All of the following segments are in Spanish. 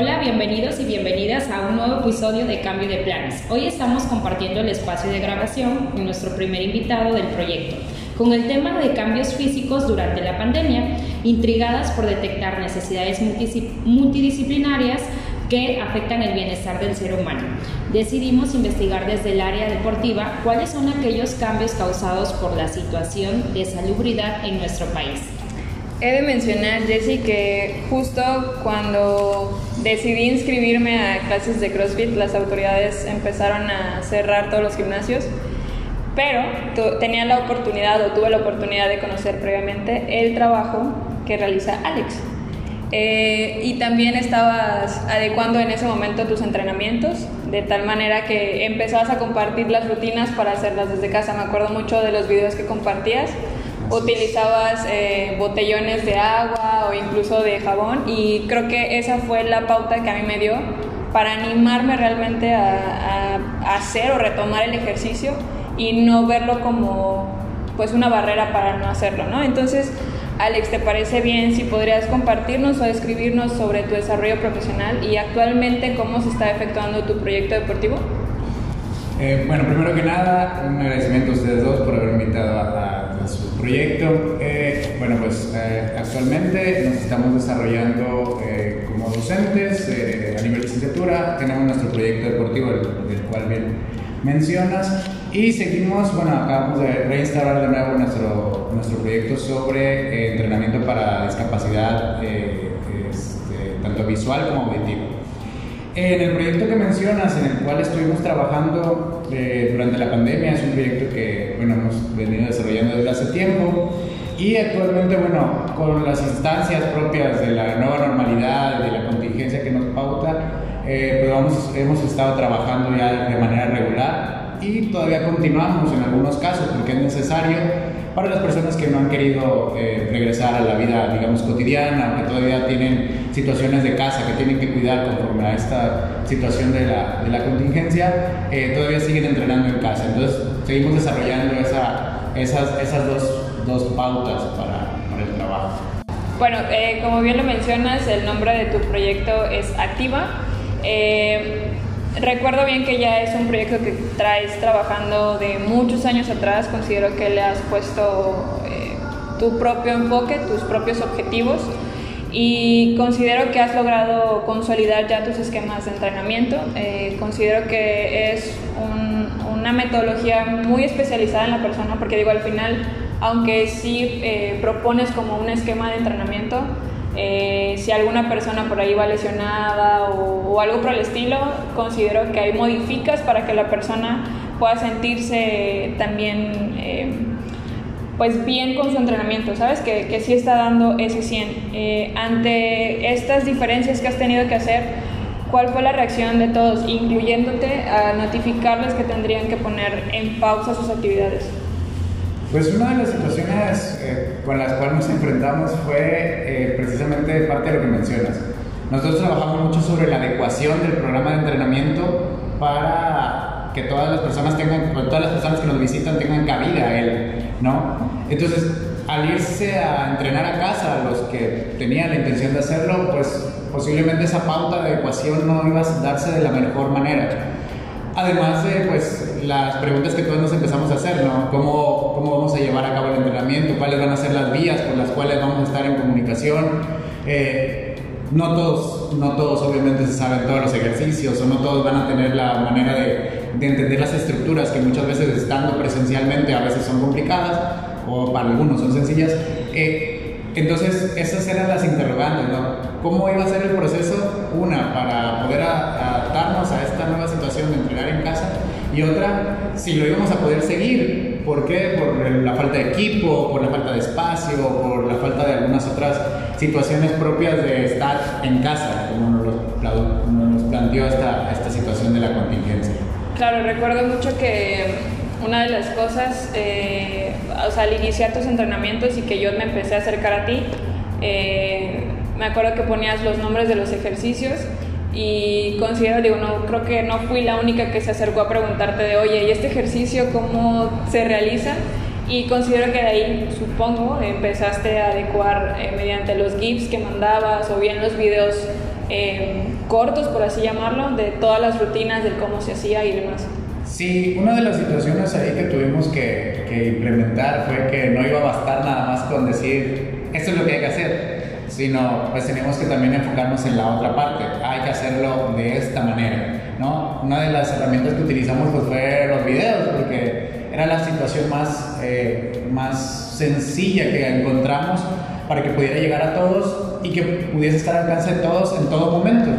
Hola, bienvenidos y bienvenidas a un nuevo episodio de Cambio de Planes. Hoy estamos compartiendo el espacio de grabación con nuestro primer invitado del proyecto, con el tema de cambios físicos durante la pandemia, intrigadas por detectar necesidades multidisciplinarias que afectan el bienestar del ser humano. Decidimos investigar desde el área deportiva cuáles son aquellos cambios causados por la situación de salubridad en nuestro país. He de mencionar, Jessy, que justo cuando decidí inscribirme a clases de CrossFit, las autoridades empezaron a cerrar todos los gimnasios, pero tenía la oportunidad o tuve la oportunidad de conocer previamente el trabajo que realiza Alex. Eh, y también estabas adecuando en ese momento tus entrenamientos, de tal manera que empezabas a compartir las rutinas para hacerlas desde casa. Me acuerdo mucho de los videos que compartías utilizabas eh, botellones de agua o incluso de jabón y creo que esa fue la pauta que a mí me dio para animarme realmente a, hacer o retomar el ejercicio y no verlo como pues una barrera para no hacerlo, ¿no? Entonces, Alex, ¿te parece bien si podrías compartirnos o escribirnos sobre tu desarrollo profesional y actualmente cómo se está efectuando tu proyecto deportivo? Eh, bueno, primero que nada, un agradecimiento a ustedes dos por haber invitado a, su proyecto. Eh, bueno, pues eh, actualmente nos estamos desarrollando como docentes a nivel licenciatura. Tenemos nuestro proyecto deportivo, del, cual bien mencionas. Y seguimos, bueno, acabamos de reinstalar de nuevo nuestro, nuestro proyecto sobre entrenamiento para discapacidad, este, tanto visual como auditivo. En el proyecto que mencionas, en el cual estuvimos trabajando durante la pandemia, es un proyecto que bueno, hemos venido desarrollando desde hace tiempo. Y actualmente, bueno, con las instancias propias de la nueva normalidad, de la contingencia que nos pauta, eh, pues vamos, hemos estado trabajando ya de manera regular y todavía continuamos en algunos casos porque es necesario para las personas que no han querido eh, regresar a la vida, digamos, cotidiana, que todavía tienen situaciones de casa que tienen que cuidar conforme a esta situación de la, de la contingencia, eh, todavía siguen entrenando en casa. Entonces, seguimos desarrollando esa, esas, esas dos, dos pautas para, para, el trabajo. Bueno, eh, como bien lo mencionas, el nombre de tu proyecto es Activa. Recuerdo bien que ya es un proyecto que traes trabajando de muchos años atrás. Considero que le has puesto eh, tu propio enfoque, tus propios objetivos y considero que has logrado consolidar ya tus esquemas de entrenamiento. Eh, considero que es una metodología muy especializada en la persona porque digo al final, aunque sí eh, propones como un esquema de entrenamiento, eh, si alguna persona por ahí va lesionada o, algo por el estilo, considero que hay modificas para que la persona pueda sentirse también eh, pues bien con su entrenamiento, ¿sabes? Que, que sí está dando ese 100. Eh, ante estas diferencias que has tenido que hacer, ¿cuál fue la reacción de todos, incluyéndote a notificarles que tendrían que poner en pausa sus actividades? Pues una de las situaciones eh, con las cuales nos enfrentamos fue eh, precisamente parte de lo que mencionas. Nosotros trabajamos mucho sobre la adecuación del programa de entrenamiento para que todas las personas tengan, todas las personas que nos visitan tengan cabida a él, ¿no? Entonces, al irse a entrenar a casa, los que tenían la intención de hacerlo, pues posiblemente esa pauta de adecuación no iba a darse de la mejor manera. Además de pues, las preguntas que todos nos empezamos a hacer, ¿no? ¿Cómo, ¿Cómo vamos a llevar a cabo el entrenamiento? ¿Cuáles van a ser las vías por las cuales vamos a estar en comunicación? Eh, no todos, no todos obviamente se saben todos los ejercicios o no todos van a tener la manera de, de entender las estructuras que muchas veces estando presencialmente a veces son complicadas o para algunos son sencillas. Eh, entonces, esas eran las interrogantes, ¿no? ¿Cómo iba a ser el proceso? Una, para poder adaptarnos a esta nueva situación de entrenar en casa y otra, si lo íbamos a poder seguir. ¿Por qué? Por la falta de equipo, por la falta de espacio, por la falta de algunas otras situaciones propias de estar en casa, como nos, planteó esta, esta situación de la contingencia. Claro, recuerdo mucho que una de las cosas, eh, o sea, al iniciar tus entrenamientos y que yo me empecé a acercar a ti, eh, me acuerdo que ponías los nombres de los ejercicios y considero, digo, no, creo que no fui la única que se acercó a preguntarte de, oye, ¿y este ejercicio cómo se realiza? Y considero que de ahí, supongo, empezaste a adecuar eh, mediante los GIFs que mandabas o bien los videos cortos, por así llamarlo, de todas las rutinas, de cómo se hacía y demás. Sí, una de las situaciones ahí que tuvimos que, que implementar fue que no iba a bastar nada más con decir, esto es lo que hay que hacer, sino pues tenemos que también enfocarnos en la otra parte, hay que hacerlo de esta manera, ¿no? Una de las herramientas que utilizamos pues fue los videos, porque era la situación más, eh, más sencilla que encontramos para que pudiera llegar a todos y que pudiese estar al alcance de todos en todo momento,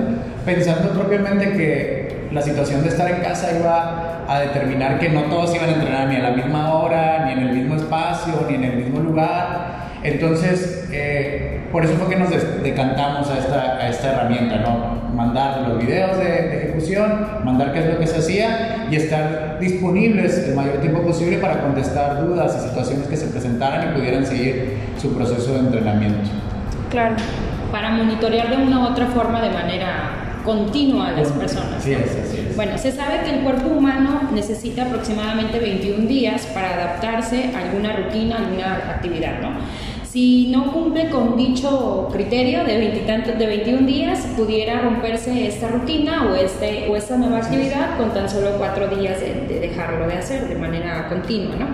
pensando propiamente que la situación de estar en casa iba a determinar que no todos iban a entrenar ni a la misma hora, ni en el mismo espacio, ni en el mismo lugar. Entonces, eh, por eso fue que nos decantamos a esta, a esta herramienta, ¿no? Mandar los videos de, de, ejecución, mandar qué es lo que se hacía y estar disponibles el mayor tiempo posible para contestar dudas y situaciones que se presentaran y pudieran seguir su proceso de entrenamiento. Claro. Para monitorear de una u otra forma de manera continua a las personas. Sí, es, así es. Bueno, se sabe que el cuerpo humano necesita aproximadamente 21 días para adaptarse a alguna rutina, a alguna actividad, ¿no? Si no cumple con dicho criterio de, 20 de 21 días, pudiera romperse esta rutina o, este, o esta nueva actividad con tan solo cuatro días de, de dejarlo de hacer de manera continua, ¿no?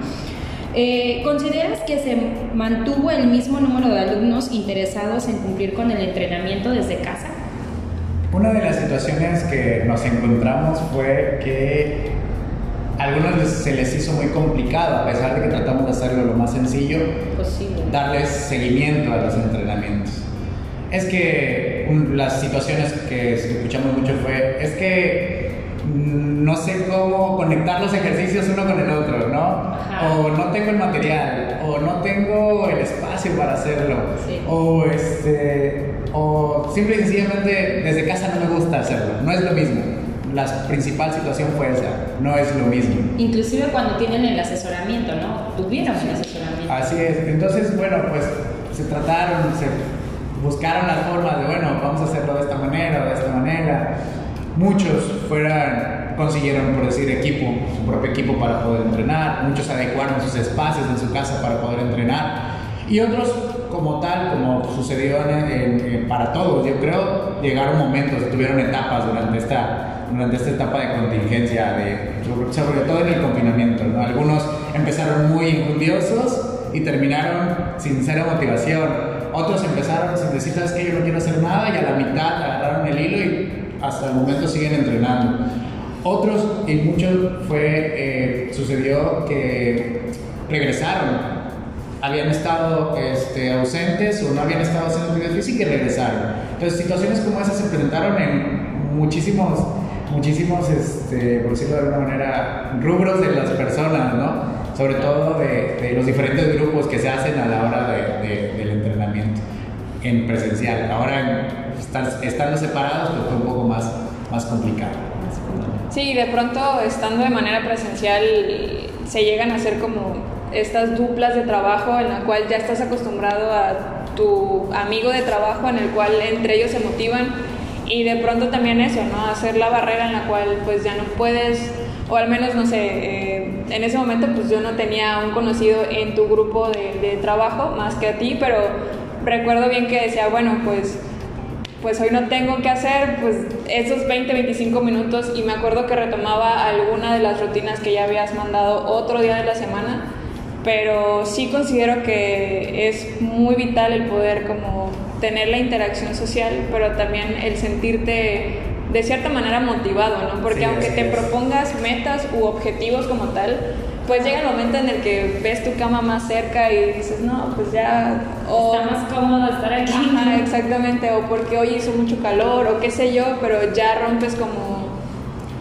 Eh, ¿Consideras que se mantuvo el mismo número de alumnos interesados en cumplir con el entrenamiento desde casa? Una de las situaciones que nos encontramos fue que a algunos se les hizo muy complicado, a pesar de que tratamos de hacerlo lo más sencillo, Posible. darles seguimiento a los entrenamientos. Es que un, las situaciones que escuchamos mucho fue, es que no sé cómo conectar los ejercicios uno con el otro, ¿no? Ajá. O no tengo el material, o no tengo el espacio para hacerlo, Sí. o este, o simple y sencillamente desde casa no me gusta hacerlo, no es lo mismo. La principal situación fue esa, no es lo mismo. Inclusive cuando tienen el asesoramiento, ¿no? Tuvieron el asesoramiento. Así es, entonces, bueno, pues se trataron, se buscaron las formas de, bueno, vamos a hacerlo de esta manera o de esta manera. Muchos fueran, consiguieron, por decir, equipo, su propio equipo para poder entrenar, muchos adecuaron sus espacios en su casa para poder entrenar, y otros, como tal, como sucedió en, en, en, para todos, yo creo, llegaron momentos, tuvieron etapas durante esta, durante esta etapa de contingencia, de, sobre, todo en el confinamiento. ¿no? Algunos empezaron muy injundiosos y terminaron sin cero motivación. Otros empezaron sin decir, ¿sabes qué? Yo no quiero hacer nada y a la mitad agarraron el hilo y hasta el momento siguen entrenando. Otros, y muchos, fue, eh, sucedió que regresaron habían estado este, ausentes o no habían estado haciendo actividad física y regresaron. Entonces, situaciones como esas se presentaron en muchísimos, muchísimos, este, por decirlo de alguna manera, rubros de las personas, ¿no? Sobre todo de, de los diferentes grupos que se hacen a la hora de, de, del entrenamiento en presencial. Ahora, estar, estando separados, pues fue un poco más, más complicado. Sí, de pronto, estando de manera presencial, se llegan a hacer como estas duplas de trabajo en la cual ya estás acostumbrado a tu amigo de trabajo en el cual entre ellos se motivan y de pronto también eso, ¿no? Hacer la barrera en la cual pues ya no puedes, o al menos no sé, eh, en ese momento pues yo no tenía un conocido en tu grupo de, de trabajo más que a ti, pero recuerdo bien que decía, bueno, pues pues hoy no tengo que hacer pues esos 20, 25 minutos y me acuerdo que retomaba alguna de las rutinas que ya habías mandado otro día de la semana pero sí considero que es muy vital el poder como tener la interacción social, pero también el sentirte de cierta manera motivado, ¿no? Porque sí, aunque te es. propongas metas u objetivos como tal, pues llega el momento en el que ves tu cama más cerca y dices, no, pues ya... O, Está más cómodo estar aquí. Ajá, exactamente, o porque hoy hizo mucho calor, o qué sé yo, pero ya rompes como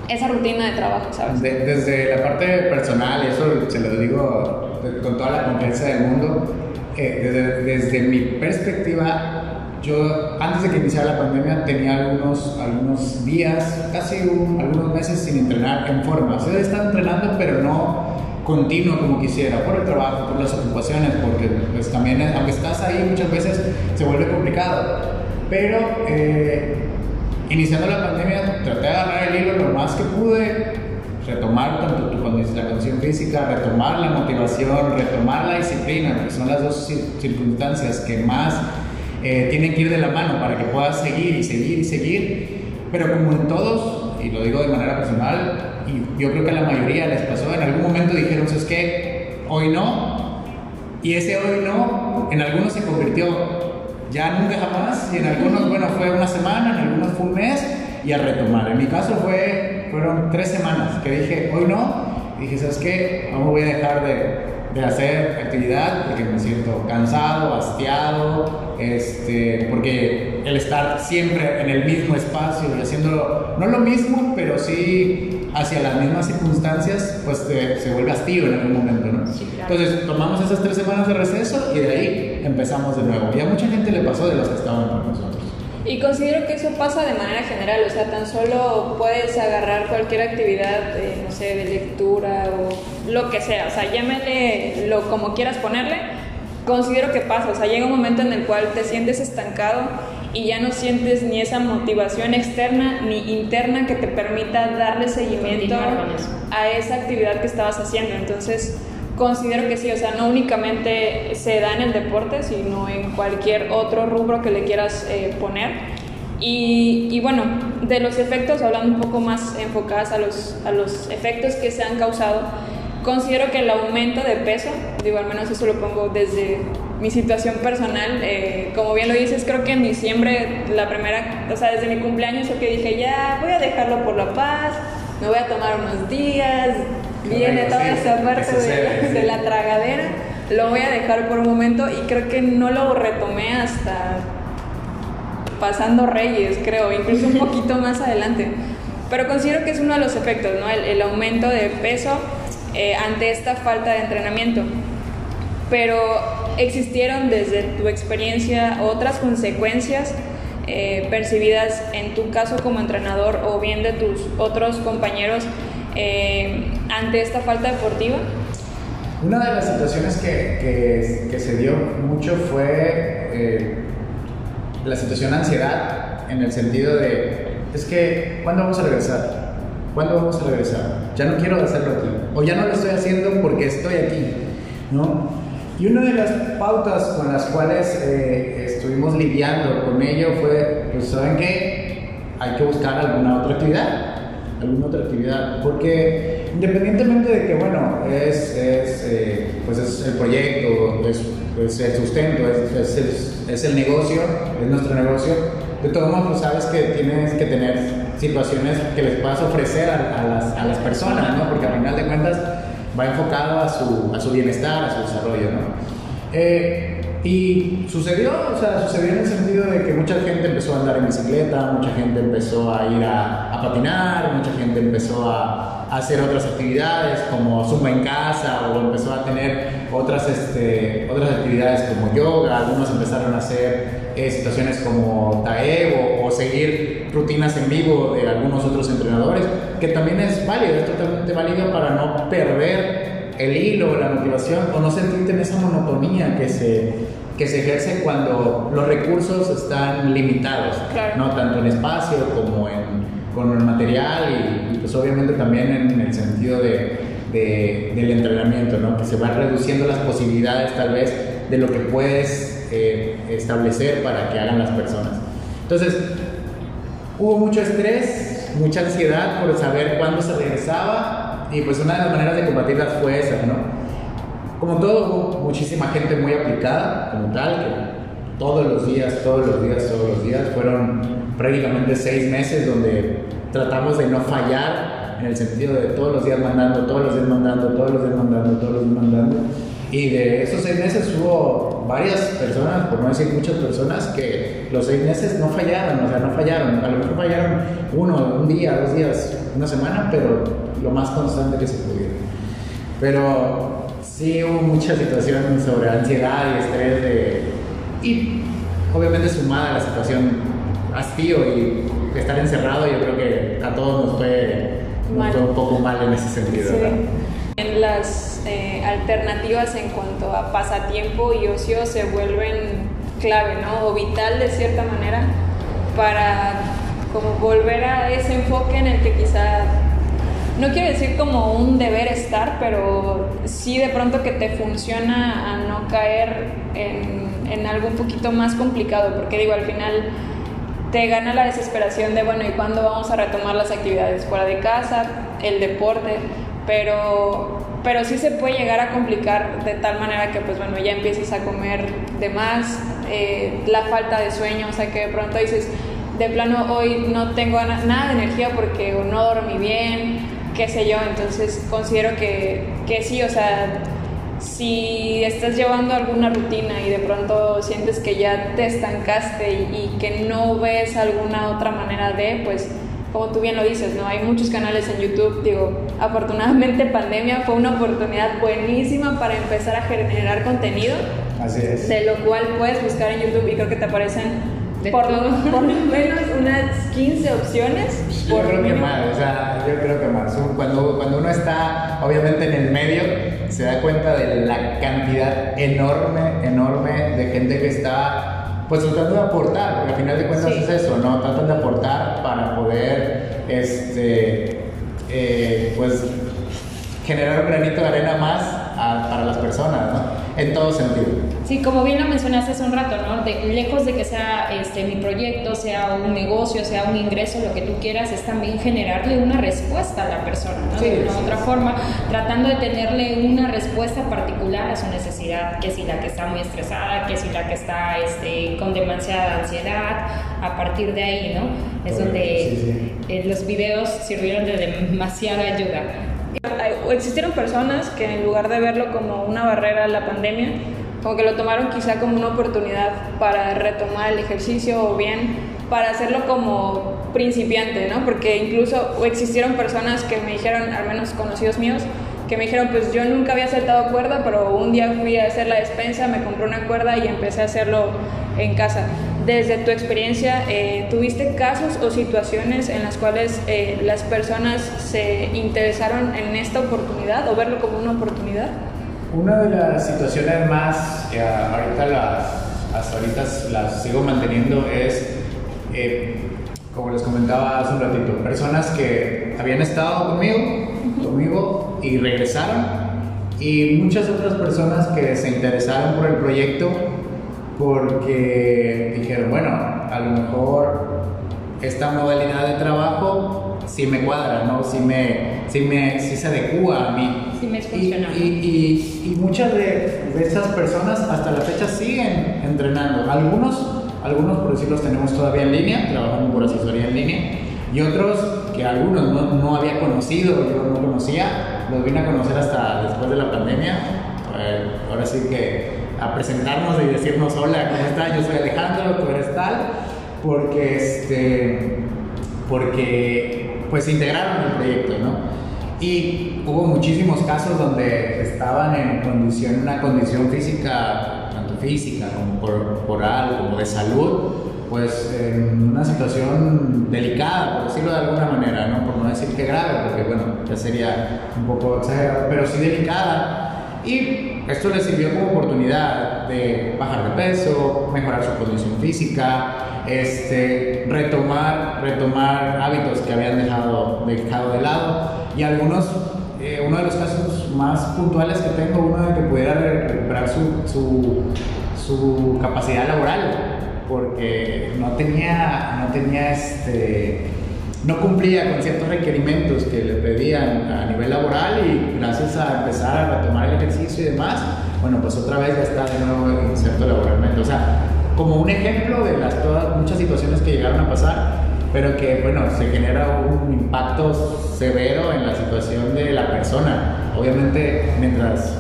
esa rutina de trabajo, ¿sabes? De, desde la parte personal, y eso se lo digo con toda la confianza del mundo, eh, desde, desde, mi perspectiva, yo antes de que iniciara la pandemia tenía algunos, algunos días, casi un, algunos meses sin entrenar en forma. O sea, estaba entrenando, pero no continuo como quisiera, por el trabajo, por las ocupaciones, porque pues también, aunque estás ahí muchas veces, se vuelve complicado. Pero eh, iniciando la pandemia traté de agarrar el hilo lo más que pude, retomar tanto tu la condición física, retomar la motivación, retomar la disciplina, que son las dos circunstancias que más eh, tienen que ir de la mano para que puedas seguir y seguir y seguir. Pero como en todos, y lo digo de manera personal, y yo creo que a la mayoría les pasó, en algún momento dijeron, es que hoy no, y ese hoy no, en algunos se convirtió ya nunca jamás, y en algunos, bueno, fue una semana, en algunos fue un mes, y a retomar. En mi caso fue, fueron tres semanas que dije, hoy no, y dije, ¿sabes qué? No voy a dejar de, de hacer actividad porque me siento cansado, hastiado, este, porque el estar siempre en el mismo espacio y haciendo no lo mismo, pero sí hacia las mismas circunstancias, pues se vuelve hastío en algún momento, ¿no? Entonces tomamos esas tres semanas de receso y de ahí empezamos de nuevo. Y a mucha gente le pasó de los que estaban con nosotros. Y considero que eso pasa de manera general, o sea, tan solo puedes agarrar cualquier actividad, no sé, de lectura o lo que sea, o sea, llámele lo como quieras ponerle, considero que pasa, o sea, llega un momento en el cual te sientes estancado y ya no sientes ni esa motivación externa ni interna que te permita darle seguimiento a esa actividad que estabas haciendo. Entonces, Considero que sí, o sea, no únicamente se da en el deporte, sino en cualquier otro rubro que le quieras eh, poner. Y, y, bueno, de los efectos, hablando un poco más enfocadas a los, a los efectos que se han causado, considero que el aumento de peso, digo, al menos eso lo pongo desde mi situación personal, eh, como bien lo dices, creo que en diciembre, la primera, o sea, desde mi cumpleaños, yo que dije, ya voy a dejarlo por la paz, me voy a tomar unos días, viene toda esa parte de, la tragadera, lo voy a dejar por un momento y creo que no lo retomé hasta pasando Reyes, creo, incluso un poquito más adelante. Pero considero que es uno de los efectos, ¿no? El, aumento de peso eh, ante esta falta de entrenamiento. Pero existieron desde tu experiencia otras consecuencias eh, percibidas en tu caso como entrenador o bien de tus otros compañeros eh, ante esta falta deportiva? Una de las situaciones que, que, se dio mucho fue eh, la situación de ansiedad, en el sentido de, es que, ¿cuándo vamos a regresar? ¿Cuándo vamos a regresar? Ya no quiero hacerlo aquí, o ya no lo estoy haciendo porque estoy aquí, ¿no? Y una de las pautas con las cuales eh, estuvimos lidiando con ello fue, pues, ¿saben qué? Hay que buscar alguna otra actividad alguna otra actividad, porque independientemente de que, bueno, es, es eh, pues es el proyecto, es, el sustento, es, es, es, el negocio, es nuestro negocio, de todos modos, pues, sabes que tienes que tener situaciones que les puedas ofrecer a, a, las, a las, personas, ¿no? Porque al final de cuentas va enfocado a su, a su bienestar, a su desarrollo, ¿no? Eh, y sucedió, o sea, sucedió en el sentido de que mucha gente empezó a andar en bicicleta, mucha gente empezó a ir a patinar, mucha gente empezó a, a, hacer otras actividades como zumba en casa o empezó a tener otras, este, otras actividades como yoga, algunos empezaron a hacer eh, situaciones como taebo o seguir rutinas en vivo de algunos otros entrenadores, que también es válido, es totalmente válido para no perder el hilo, la motivación o no sentirte en esa monotonía que se, que se ejerce cuando los recursos están limitados, ¿no? tanto en espacio como en, con el material y, pues obviamente también en, el sentido de, de, del entrenamiento, ¿no? que se van reduciendo las posibilidades tal vez de lo que puedes eh, establecer para que hagan las personas. Entonces, hubo mucho estrés, mucha ansiedad por saber cuándo se regresaba y pues una de las maneras de combatirlas fue esa, ¿no? Como todo, hubo muchísima gente muy aplicada, como tal, que todos los días, todos los días, todos los días, fueron prácticamente seis meses donde tratamos de no fallar en el sentido de todos los días mandando, todos los días mandando, todos los días mandando, todos los días mandando. Y de esos seis meses hubo varias personas, por no decir muchas personas, que los seis meses no fallaron, o sea, no fallaron. A lo mejor fallaron uno, un día, dos días, una semana, pero lo más constante que se pudiera. Pero sí hubo muchas situaciones sobre ansiedad y estrés de, y obviamente sumada a la situación hastío y estar encerrado, yo creo que a todos nos fue, un poco mal en ese sentido. En las eh, alternativas en cuanto a pasatiempo y ocio se vuelven clave, ¿no? O vital de cierta manera para como volver a ese enfoque en el que quizá no quiero decir como un deber estar, pero sí de pronto que te funciona a no caer en, en algo un poquito más complicado, porque digo, al final te gana la desesperación de, bueno, ¿y cuándo vamos a retomar las actividades fuera de casa, el deporte? Pero, pero sí se puede llegar a complicar de tal manera que, pues bueno, ya empieces a comer de más, eh, la falta de sueño, o sea que de pronto dices, de plano hoy no tengo nada de energía porque no dormí bien, qué sé yo, entonces considero que, que sí, o sea, si estás llevando alguna rutina y de pronto sientes que ya te estancaste y, que no ves alguna otra manera de, pues como tú bien lo dices, ¿no? Hay muchos canales en YouTube, digo, afortunadamente pandemia fue una oportunidad buenísima para empezar a generar contenido. Así es. De lo cual puedes buscar en YouTube y creo que te aparecen por, por, lo menos unas 15 opciones. Yo creo que más, o sea, yo creo que más. Cuando, cuando uno está obviamente en el medio, se da cuenta de la cantidad enorme, enorme de gente que está pues tratando de aportar, porque al final de cuentas es eso, ¿no? Tratan de aportar para poder, este, eh, pues, generar un granito de arena más para las personas, ¿no? En todo sentido. Sí, como bien lo mencionaste hace un rato, ¿no? De, lejos de que sea este, mi proyecto, sea un negocio, sea un ingreso, lo que tú quieras, es también generarle una respuesta a la persona, ¿no? de una otra forma, tratando de tenerle una respuesta particular a su necesidad, que si la que está muy estresada, que si la que está este, con demasiada ansiedad, a partir de ahí, ¿no? Es donde eh, los videos sirvieron de demasiada ayuda existieron personas que en lugar de verlo como una barrera a la pandemia, como que lo tomaron quizá como una oportunidad para retomar el ejercicio o bien para hacerlo como principiante, ¿no? Porque incluso existieron personas que me dijeron, al menos conocidos míos, que me dijeron, pues yo nunca había saltado cuerda, pero un día fui a hacer la despensa, me compré una cuerda y empecé a hacerlo en casa. Desde tu experiencia, eh, ¿tuviste casos o situaciones en las cuales eh, las personas se interesaron en esta oportunidad o verlo como una oportunidad? Una de las situaciones más que ahorita las, hasta ahorita las sigo manteniendo es, eh, como les comentaba hace un ratito, personas que habían estado conmigo, conmigo y regresaron y muchas otras personas que se interesaron por el proyecto porque dijeron, bueno, a lo mejor esta modalidad de trabajo sí me cuadra, ¿no? Sí, me, sí, me, sí se adecua a mí. Sí me y, y, y, muchas de, de, esas personas hasta la fecha siguen entrenando. Algunos, algunos por decirlos tenemos todavía en línea, trabajando por asesoría en línea, y otros que algunos no, no había conocido, yo no conocía, los vine a conocer hasta después de la pandemia. Ahora sí que a presentarnos y decirnos, hola, ¿cómo estás? Yo soy Alejandro, tú eres tal, porque, este, porque pues integraron el proyecto, ¿no? Y hubo muchísimos casos donde estaban en condición, una condición física, tanto física como corporal, como de salud, pues en una situación delicada, por decirlo de alguna manera, ¿no? Por no decir que grave, porque bueno, ya sería un poco exagerado, pero sí delicada y esto le sirvió como oportunidad de bajar de peso, mejorar su condición física, este, retomar, retomar hábitos que habían dejado, dejado de lado. Y algunos, eh, uno de los casos más puntuales que tengo, uno de que pudiera recuperar su, su, su capacidad laboral, porque no tenía, no tenía este, no cumplía con ciertos requerimientos que le pedían a nivel laboral y gracias a empezar a retomar el ejercicio y demás, bueno, pues otra vez ya está de nuevo inserto laboralmente. O sea, como un ejemplo de las muchas situaciones que llegaron a pasar, pero que, bueno, se genera un impacto severo en la situación de la persona. Obviamente, mientras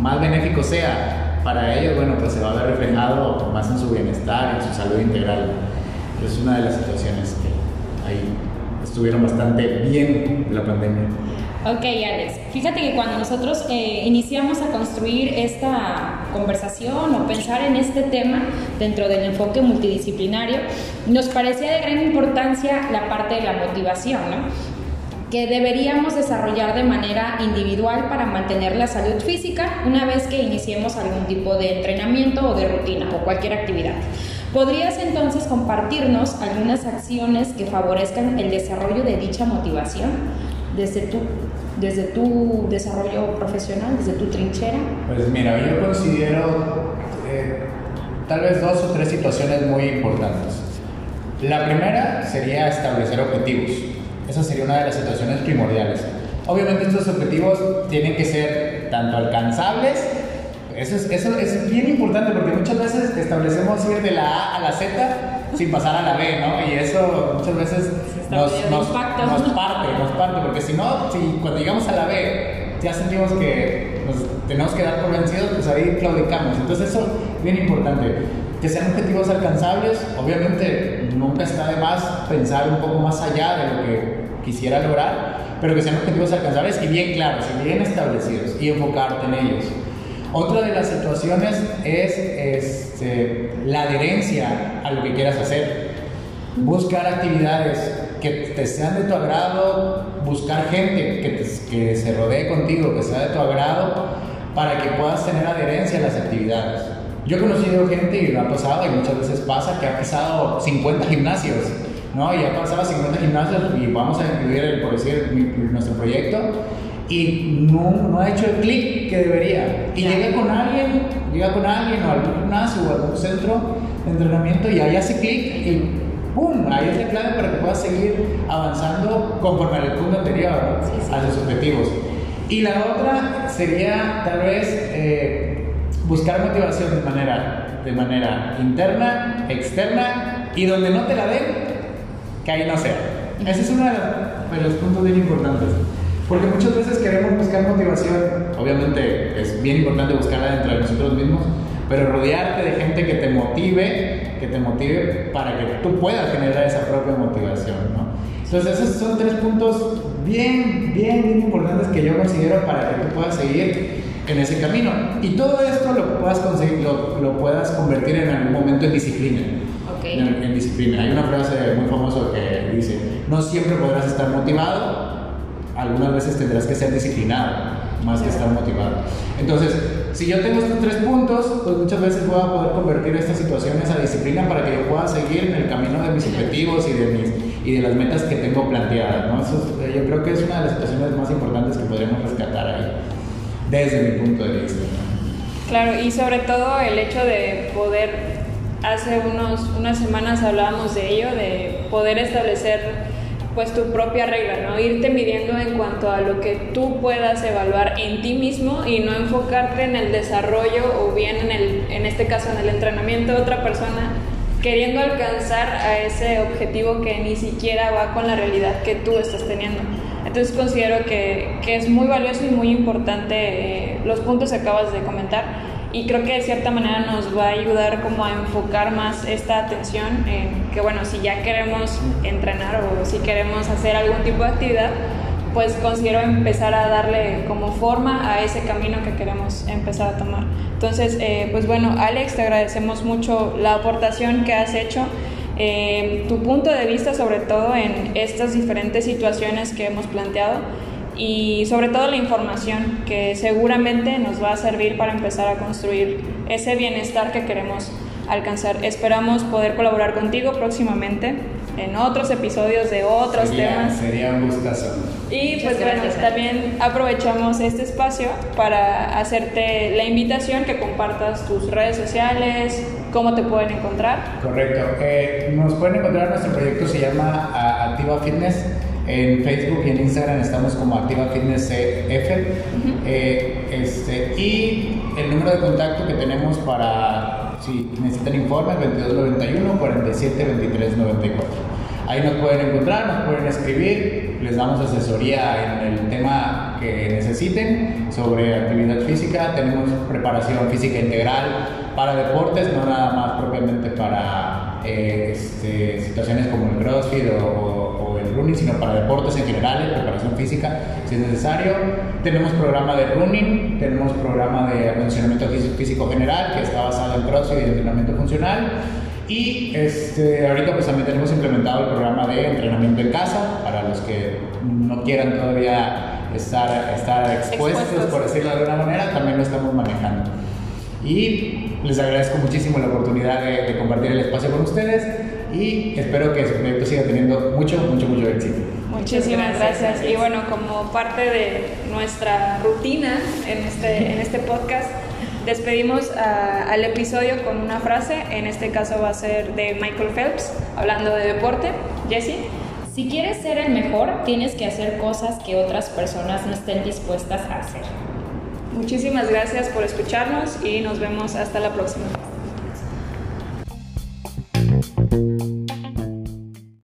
más benéfico sea para ellos, bueno, pues se va a ver reflejado más en su bienestar, en su salud integral. Es una de las situaciones que estuvieron bastante bien la pandemia. Ok, Alex, fíjate que cuando nosotros eh, iniciamos a construir esta conversación o pensar en este tema dentro del enfoque multidisciplinario, nos parecía de gran importancia la parte de la motivación, ¿no? que deberíamos desarrollar de manera individual para mantener la salud física una vez que iniciemos algún tipo de entrenamiento o de rutina o cualquier actividad. ¿Podrías entonces compartirnos algunas acciones que favorezcan el desarrollo de dicha motivación desde tu, desde tu desarrollo profesional, desde tu trinchera? Pues mira, yo considero, eh, tal vez dos o tres situaciones muy importantes. La primera sería establecer objetivos. Esa sería una de las situaciones primordiales. Obviamente estos objetivos tienen que ser tanto alcanzables, eso es, eso es bien importante porque muchas veces establecemos ir de la A a la Z sin pasar a la B, ¿no? Y eso muchas veces nos, nos, nos, parte, nos parte, porque si no, si cuando llegamos a la B ya sentimos que nos tenemos que dar por vencidos, pues ahí claudicamos. Entonces eso es bien importante. Que sean objetivos alcanzables, obviamente nunca está de más pensar un poco más allá de lo que quisiera lograr, pero que sean objetivos alcanzables y bien claros y bien establecidos y enfocarte en ellos. Otra de las situaciones es este, la adherencia a lo que quieras hacer. Buscar actividades que te sean de tu agrado, buscar gente que, que se rodee contigo, que sea de tu agrado, para que puedas tener adherencia a las actividades. Yo he conocido gente y lo ha pasado, y muchas veces pasa, que ha pisado 50 gimnasios, ¿no? Y ha pasado 50 gimnasios y vamos a incluir, por decir, nuestro proyecto, y no, no ha hecho el clic que debería. Y llega con alguien, llega con alguien o algún gimnasio o algún centro de entrenamiento y ahí hace clic y ¡pum! Ahí es la clave para que puedas seguir avanzando conforme al punto anterior, a sus objetivos. Y la otra sería tal vez eh, buscar motivación de manera, de manera interna, externa y donde no te la den, que ahí no sea. Ese es uno de los puntos bien importantes. Porque muchas veces queremos buscar motivación, obviamente es bien importante buscarla dentro de nosotros mismos, pero rodearte de gente que te motive, que te motive para que tú puedas generar esa propia motivación, ¿no? Entonces esos son tres puntos bien, bien, bien importantes que yo considero para que tú puedas seguir en ese camino. Y todo esto lo puedas conseguir, lo, lo puedas convertir en algún momento en disciplina. Okay. En, en disciplina. Hay una frase muy famosa que dice, no siempre podrás estar motivado, algunas veces tendrás que ser disciplinado más que estar motivado. Entonces, si yo tengo estos tres puntos, pues muchas veces voy a poder convertir estas situaciones a disciplina para que yo pueda seguir en el camino de mis objetivos y de, mis, y de las metas que tengo planteadas. ¿no? Eso, yo creo que es una de las situaciones más importantes que podríamos rescatar ahí, desde mi punto de vista. Claro, y sobre todo el hecho de poder, hace unos, unas semanas hablábamos de ello, de poder establecer pues tu propia regla, ¿no? Irte midiendo en cuanto a lo que tú puedas evaluar en ti mismo y no enfocarte en el desarrollo o bien en, el, en este caso en el entrenamiento de otra persona queriendo alcanzar a ese objetivo que ni siquiera va con la realidad que tú estás teniendo. Entonces considero que, que es muy valioso y muy importante eh, los puntos que acabas de comentar y creo que de cierta manera nos va a ayudar como a enfocar más esta atención en que bueno, si ya queremos entrenar o si queremos hacer algún tipo de actividad, pues considero empezar a darle como forma a ese camino que queremos empezar a tomar. Entonces, eh, pues bueno, Alex, te agradecemos mucho la aportación que has hecho, eh, tu punto de vista sobre todo en estas diferentes situaciones que hemos planteado y sobre todo la información que seguramente nos va a servir para empezar a construir ese bienestar que queremos alcanzar. Esperamos poder colaborar contigo próximamente en otros episodios de otros temas. Sería un gustazo. Y pues bueno, también aprovechamos este espacio para hacerte la invitación que compartas tus redes sociales, cómo te pueden encontrar. Correcto. Eh, nos pueden encontrar, nuestro proyecto se llama Activa Fitness en Facebook y en Instagram estamos como Activa Fitness F. Eh, este, y el número de contacto que tenemos para si necesitan informes 2291 47 23 94. Ahí nos pueden encontrar, nos pueden escribir, les damos asesoría en el tema que necesiten sobre actividad física. Tenemos preparación física integral para deportes, no nada más propiamente para eh, este, situaciones como el CrossFit o running, sino para deportes en general, preparación física, si es necesario. Tenemos programa de running, tenemos programa de acondicionamiento físico general, que está basado en CrossFit y entrenamiento funcional. Y este, ahorita pues también tenemos implementado el programa de entrenamiento en casa, para los que no quieran todavía estar, estar expuestos, expuestos. por decirlo de alguna manera, también lo estamos manejando. Y les agradezco muchísimo la oportunidad de, de compartir el espacio con ustedes y espero que su proyecto siga teniendo mucho, mucho, mucho éxito. Muchísimas gracias. gracias. Y bueno, como parte de nuestra rutina en este, en este podcast, despedimos a, al episodio con una frase, en este caso va a ser de Michael Phelps, hablando de deporte. Jesse. Si quieres ser el mejor, tienes que hacer cosas que otras personas no estén dispuestas a hacer. Muchísimas gracias por escucharnos y nos vemos hasta la próxima.